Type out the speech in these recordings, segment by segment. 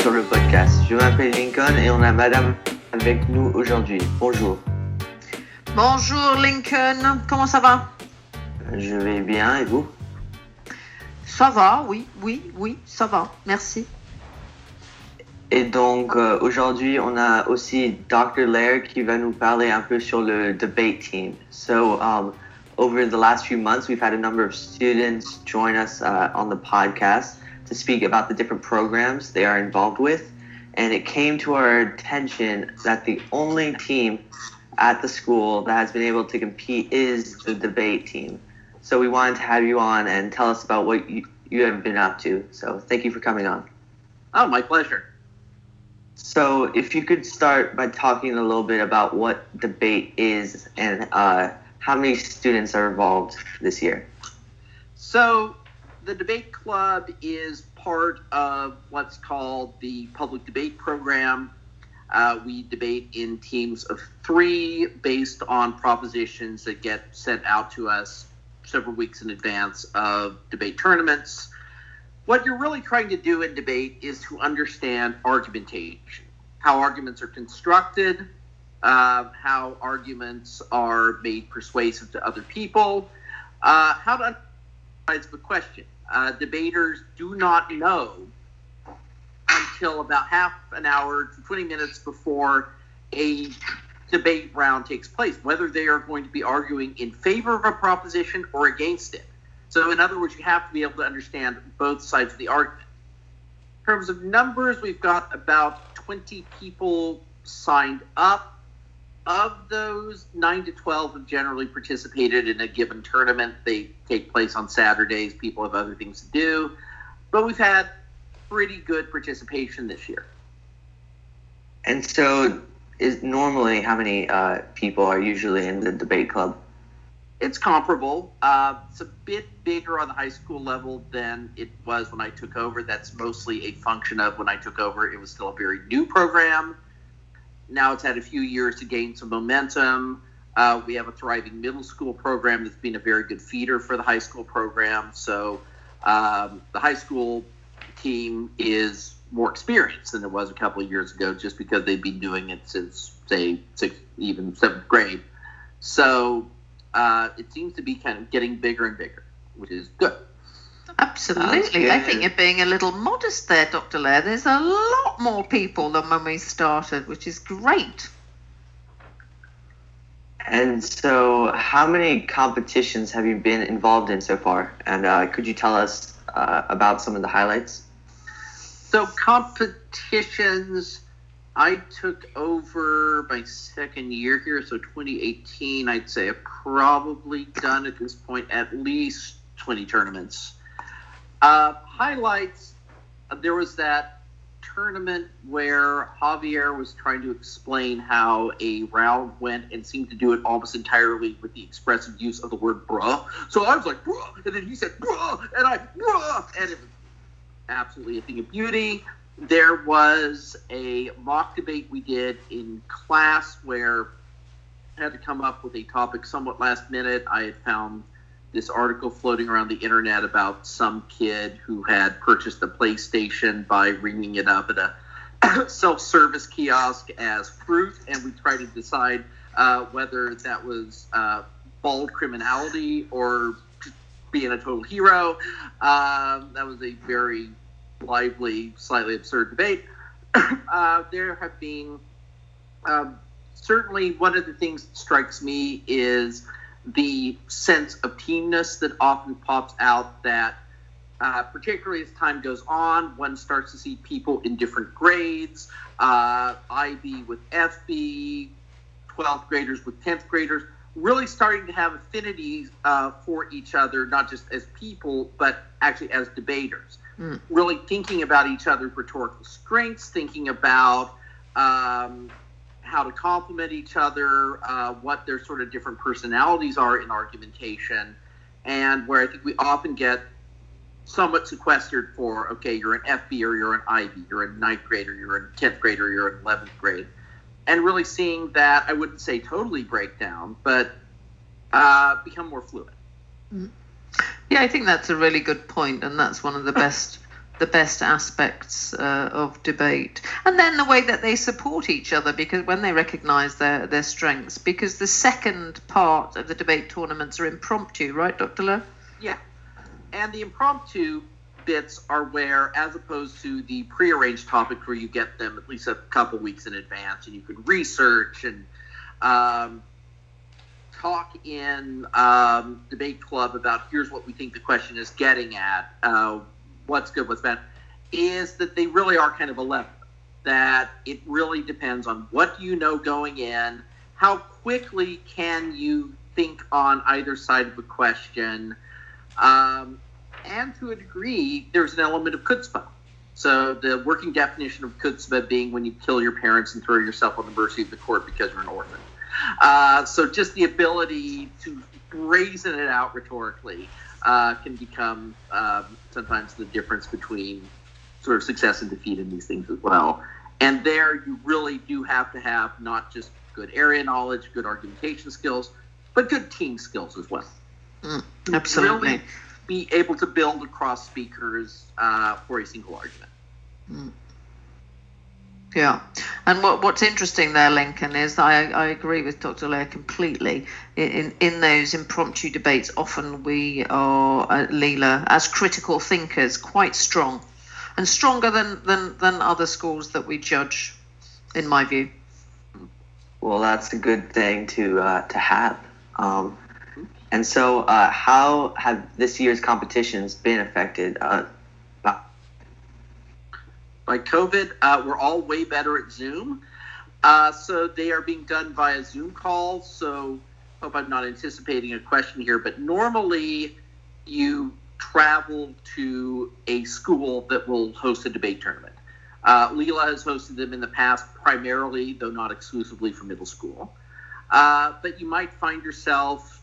sur le podcast. Je m'appelle Lincoln et on a Madame avec nous aujourd'hui. Bonjour. Bonjour Lincoln, comment ça va? Je vais bien et vous? Ça va, oui, oui, oui, ça va, merci. Et donc euh, aujourd'hui, on a aussi Dr. Lair qui va nous parler un peu sur le debate team. So um, over the last few months, we've had a number of students join us uh, on the podcast to speak about the different programs they are involved with. And it came to our attention that the only team at the school that has been able to compete is the debate team. So we wanted to have you on and tell us about what you, you have been up to. So thank you for coming on. Oh, my pleasure. So if you could start by talking a little bit about what debate is and uh, how many students are involved this year. So the debate club is part of what's called the public debate program. Uh, we debate in teams of three based on propositions that get sent out to us several weeks in advance of debate tournaments. What you're really trying to do in debate is to understand argumentation, how arguments are constructed, uh, how arguments are made persuasive to other people, uh, how to understand the question. Uh, debaters do not know until about half an hour to 20 minutes before a debate round takes place whether they are going to be arguing in favor of a proposition or against it. So, in other words, you have to be able to understand both sides of the argument. In terms of numbers, we've got about 20 people signed up. Of those, 9 to 12 have generally participated in a given tournament. They take place on Saturdays. People have other things to do. But we've had pretty good participation this year. And so, is normally how many uh, people are usually in the debate club? It's comparable. Uh, it's a bit bigger on the high school level than it was when I took over. That's mostly a function of when I took over, it was still a very new program. Now it's had a few years to gain some momentum. Uh, we have a thriving middle school program that's been a very good feeder for the high school program. So um, the high school team is more experienced than it was a couple of years ago, just because they've been doing it since, say, sixth, even seventh grade. So uh, it seems to be kind of getting bigger and bigger, which is good. Absolutely. I think you're being a little modest there, Dr. Lair. There's a lot more people than when we started, which is great. And so, how many competitions have you been involved in so far? And uh, could you tell us uh, about some of the highlights? So, competitions, I took over my second year here. So, 2018, I'd say I've probably done at this point at least 20 tournaments. Uh, highlights there was that tournament where Javier was trying to explain how a round went and seemed to do it almost entirely with the expressive use of the word bruh. So I was like, bruh, and then he said, bruh, and I, bruh, and it was absolutely a thing of beauty. There was a mock debate we did in class where I had to come up with a topic somewhat last minute. I had found this article floating around the internet about some kid who had purchased a PlayStation by ringing it up at a self-service kiosk as fruit, and we tried to decide uh, whether that was uh, bald criminality or being a total hero. Um, that was a very lively, slightly absurd debate. uh, there have been um, certainly one of the things that strikes me is the sense of teamness that often pops out that uh, particularly as time goes on one starts to see people in different grades uh, IB with FB 12th graders with 10th graders really starting to have affinities uh, for each other not just as people but actually as debaters mm. really thinking about each other's rhetorical strengths thinking about um, how to complement each other, uh, what their sort of different personalities are in argumentation, and where I think we often get somewhat sequestered for okay, you're an FB or you're an IB, you're a ninth grader, you're a tenth grader, you're an eleventh grade, and really seeing that I wouldn't say totally break down, but uh, become more fluid. Yeah, I think that's a really good point, and that's one of the best the best aspects uh, of debate, and then the way that they support each other because when they recognise their their strengths. Because the second part of the debate tournaments are impromptu, right, Dr. Lowe? Yeah, and the impromptu bits are where, as opposed to the prearranged topics where you get them at least a couple weeks in advance, and you can research and um, talk in um, debate club about here's what we think the question is getting at, uh, what's good, what's bad, is that they really are kind of a level. That it really depends on what you know going in, how quickly can you think on either side of a question, um, and to a degree, there's an element of chutzpah. So the working definition of chutzpah being when you kill your parents and throw yourself on the mercy of the court because you're an orphan. Uh, so just the ability to brazen it out rhetorically uh, can become um, sometimes the difference between sort of success and defeat in these things as well. And there you really do have to have not just good area knowledge, good argumentation skills, but good team skills as well. Mm, absolutely. Really be able to build across speakers uh, for a single argument. Mm. Yeah, and what what's interesting there, Lincoln, is I, I agree with Dr. Lair completely. In in those impromptu debates, often we are uh, LILA as critical thinkers quite strong, and stronger than than than other schools that we judge, in my view. Well, that's a good thing to uh, to have. Um, and so, uh, how have this year's competitions been affected? By COVID. Uh, we're all way better at Zoom. Uh, so they are being done via Zoom call. So hope I'm not anticipating a question here, but normally you travel to a school that will host a debate tournament. Uh, LILA has hosted them in the past, primarily, though not exclusively, for middle school. Uh, but you might find yourself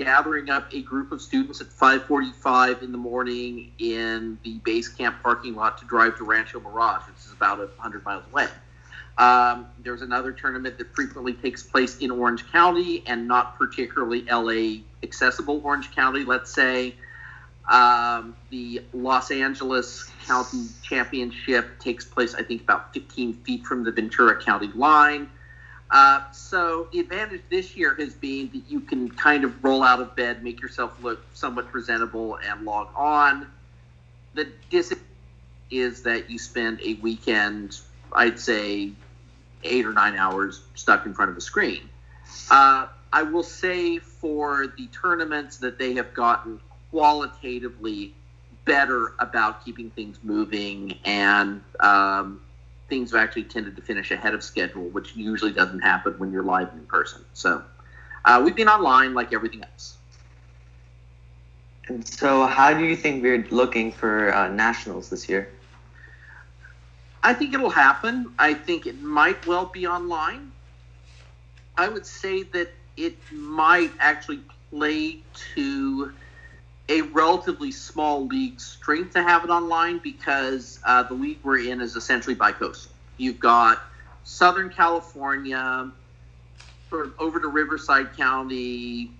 gathering up a group of students at 5:45 in the morning in the base camp parking lot to drive to Rancho Mirage, which is about 100 miles away. Um, there's another tournament that frequently takes place in Orange County and not particularly LA accessible Orange County, let's say. Um, the Los Angeles County Championship takes place, I think, about 15 feet from the Ventura County line. Uh, so the advantage this year has been that you can kind of roll out of bed, make yourself look somewhat presentable, and log on. The disadvantage is that you spend a weekend, I'd say, eight or nine hours stuck in front of a screen. Uh, I will say for the tournaments that they have gotten qualitatively better about keeping things moving and um, things have actually tended to finish ahead of schedule, which usually doesn't happen when you're live in person. So uh, we've been online like everything else. And so, how do you think we're looking for uh, nationals this year? I think it'll happen. I think it might well be online. I would say that it might actually play to a relatively small league strength to have it online because uh, the league we're in is essentially bicoastal. You've got Southern California, sort of over to Riverside County,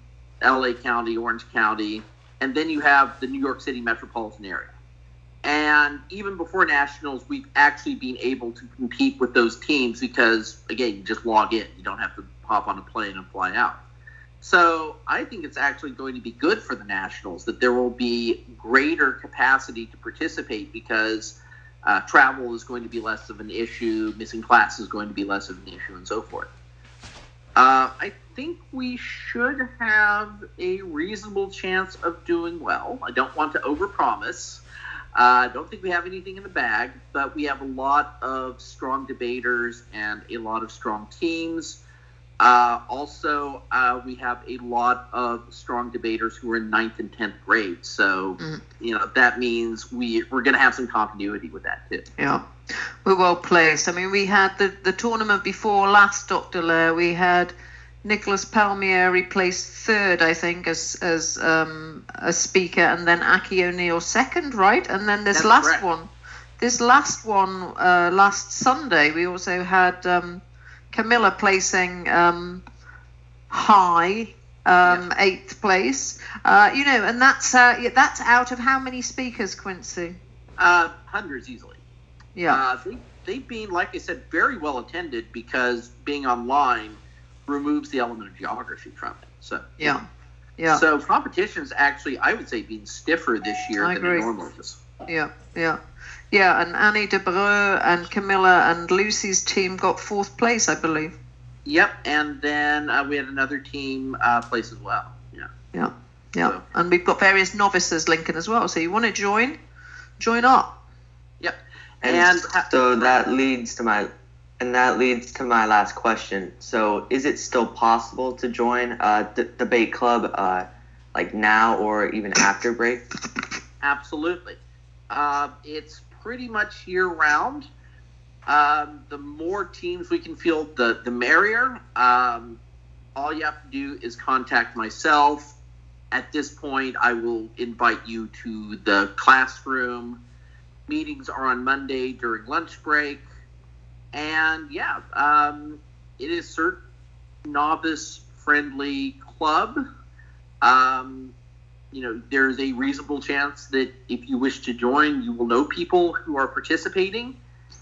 LA County, Orange County, and then you have the New York City metropolitan area. And even before nationals, we've actually been able to compete with those teams because, again, you just log in. You don't have to hop on a plane and fly out. So I think it's actually going to be good for the Nationals that there will be greater capacity to participate because uh, travel is going to be less of an issue, missing class is going to be less of an issue, and so forth. Uh, I think we should have a reasonable chance of doing well. I don't want to overpromise. Uh, I don't think we have anything in the bag, but we have a lot of strong debaters and a lot of strong teams. Uh, also, uh, we have a lot of strong debaters who are in ninth and tenth grade. So, mm. you know, that means we we're going to have some continuity with that too. Yeah, we're well placed. I mean, we had the the tournament before last, Doctor Lair. We had Nicholas Palmieri placed third, I think, as as um, a speaker, and then Aki O'Neill second, right? And then this That's last correct. one, this last one, uh, last Sunday, we also had. Um, Camilla placing um, high, um, yeah. eighth place. Uh, you know, and that's uh, that's out of how many speakers, Quincy? Uh, hundreds easily. Yeah. Uh, they, they've been, like I said, very well attended because being online removes the element of geography from it. So yeah. Yeah. So competitions actually, I would say, being stiffer this year I than agree. it normally is. Yeah, yeah, yeah. And Annie de Breu and Camilla and Lucy's team got fourth place, I believe. Yep, and then uh, we had another team uh, place as well. Yeah. Yeah, yeah. So- And we've got various novices, Lincoln, as well. So you want to join? Join up. Yep. And, And, so that leads to my and that leads to my last question. So is it still possible to join a d- debate club uh, like now or even after break? Absolutely. Uh, it's pretty much year round. Um, the more teams we can field, the, the merrier. Um, all you have to do is contact myself. At this point, I will invite you to the classroom. Meetings are on Monday during lunch break. And yeah, um, it is certain novice friendly club. Um, you know, there's a reasonable chance that if you wish to join, you will know people who are participating,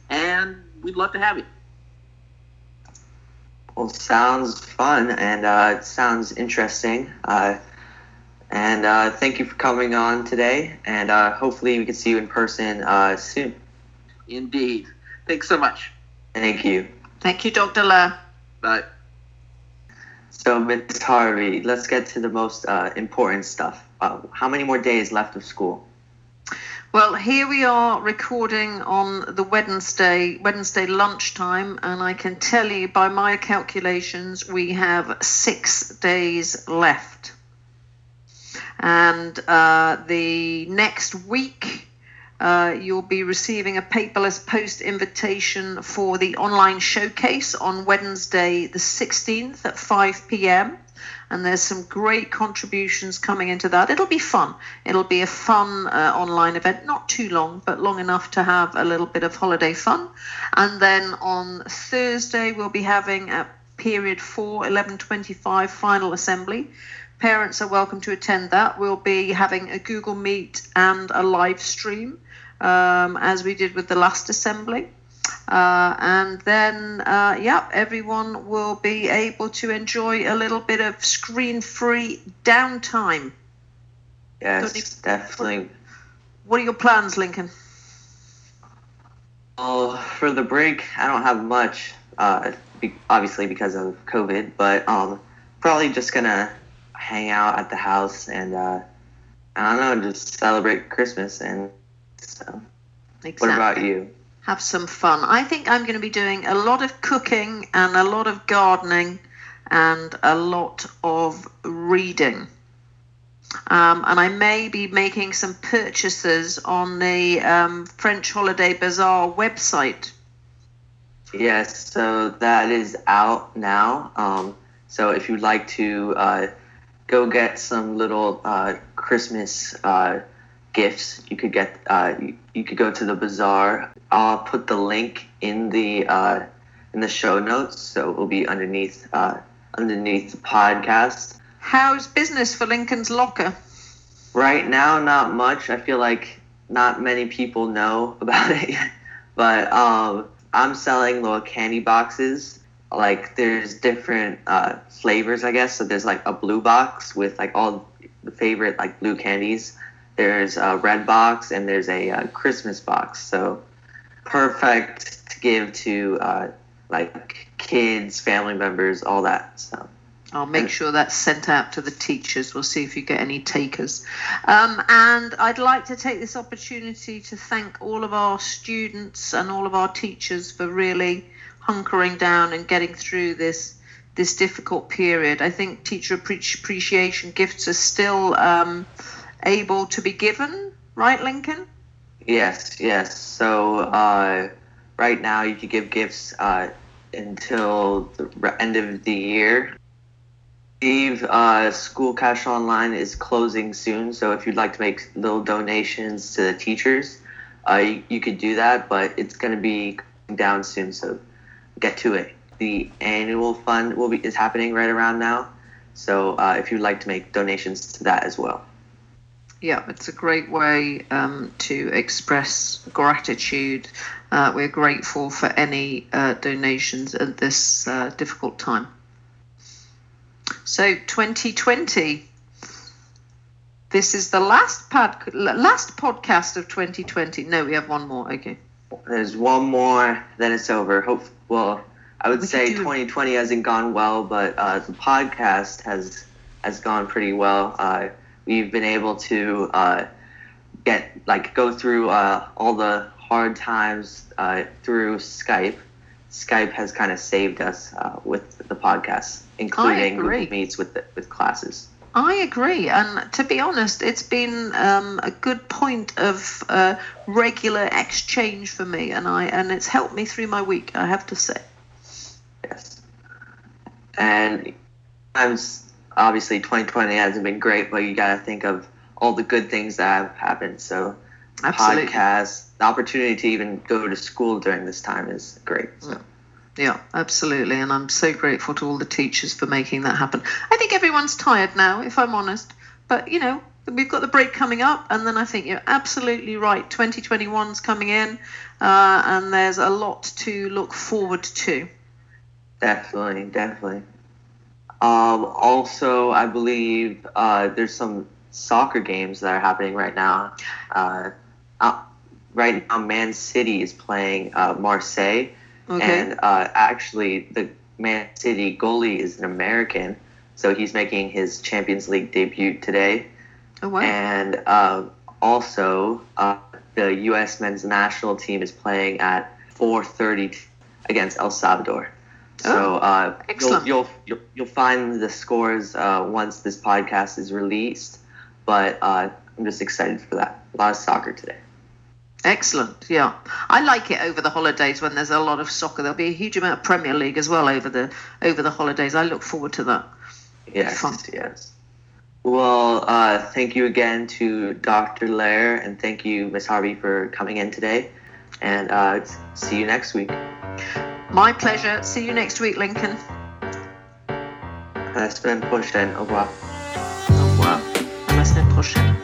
and we'd love to have you. Well, sounds fun and uh, sounds interesting. Uh, and uh, thank you for coming on today. And uh, hopefully we can see you in person uh, soon. Indeed. Thanks so much. Thank you. Thank you, Dr. La. Bye. So, Ms. Harvey, let's get to the most uh, important stuff. Uh, how many more days left of school? Well, here we are recording on the Wednesday Wednesday lunchtime, and I can tell you by my calculations we have six days left. And uh, the next week, uh, you'll be receiving a paperless post invitation for the online showcase on Wednesday, the 16th at 5 p.m. And there's some great contributions coming into that. It'll be fun. It'll be a fun uh, online event, not too long, but long enough to have a little bit of holiday fun. And then on Thursday, we'll be having a period 4, 1125 final assembly. Parents are welcome to attend that. We'll be having a Google Meet and a live stream, um, as we did with the last assembly. Uh, and then, uh, yeah, everyone will be able to enjoy a little bit of screen free downtime. Yes, definitely. What are your plans, Lincoln? Well, for the break, I don't have much, uh, be- obviously because of COVID, but um, probably just gonna hang out at the house and uh, I don't know, just celebrate Christmas. And so, what about you? Have some fun. I think I'm going to be doing a lot of cooking and a lot of gardening and a lot of reading. Um, and I may be making some purchases on the um, French Holiday Bazaar website. Yes, so that is out now. Um, so if you'd like to uh, go get some little uh, Christmas uh, gifts, you could get uh, you, you could go to the bazaar. I'll put the link in the uh, in the show notes, so it will be underneath uh, underneath the podcast. How's business for Lincoln's Locker? Right now, not much. I feel like not many people know about it yet. But um, I'm selling little candy boxes. Like there's different uh, flavors, I guess. So there's like a blue box with like all the favorite like blue candies. There's a red box and there's a uh, Christmas box. So perfect to give to uh, like kids, family members, all that. So. I'll make sure that's sent out to the teachers. We'll see if you get any takers. Um, and I'd like to take this opportunity to thank all of our students and all of our teachers for really hunkering down and getting through this this difficult period. I think teacher appreciation gifts are still um, able to be given, right, Lincoln? Yes, yes. So uh, right now you can give gifts uh, until the end of the year. Steve, uh, School Cash Online is closing soon, so if you'd like to make little donations to the teachers, uh, you, you could do that, but it's going to be down soon, so get to it. The annual fund will be is happening right around now, so uh, if you'd like to make donations to that as well. Yeah, it's a great way um, to express gratitude. Uh, we're grateful for any uh, donations at this uh, difficult time. So 2020. This is the last pod- last podcast of 2020. No, we have one more. Okay. There's one more, then it's over. Hope well, I would We say could do- 2020 hasn't gone well, but uh, the podcast has has gone pretty well. We've been able to uh, get like go through uh, all the hard times uh, through Skype. Skype has kind of saved us uh, with the podcast, including. Google Meets with the, with classes. I agree, and to be honest, it's been um, a good point of uh, regular exchange for me, and I and it's helped me through my week. I have to say. Yes. And times obviously 2020 hasn't been great, but you got to think of all the good things that have happened. So Absolutely. podcasts, the opportunity to even go to school during this time is great. So. Yeah, absolutely. And I'm so grateful to all the teachers for making that happen. I think everyone's tired now, if I'm honest. But, you know, we've got the break coming up. And then I think you're absolutely right. 2021's coming in. Uh, and there's a lot to look forward to. Definitely, definitely. Um, also, I believe uh, there's some soccer games that are happening right now. Uh, uh, right now, Man City is playing uh, Marseille, Okay. and uh, actually, the Man City goalie is an American, so he's making his Champions League debut today. oh, wow. And uh, also, uh, the U.S. men's national team is playing at 4:30 against El Salvador. So uh, you'll, Oh, you'll you'll you'll find the scores uh, once this podcast is released. But uh, I'm just excited for that. A lot of soccer today. Excellent. Yeah. I like it over the holidays when there's a lot of soccer. There'll be a huge amount of Premier League as well over the over the holidays. I look forward to that. Yes, Fun. yes. Well, uh, thank you again to Dr. Lair, and thank you, Miss Harvey, for coming in today. And uh, see you next week. My pleasure. See you next week, Lincoln. La semaine prochaine. Au revoir. Au revoir. À la semaine prochaine.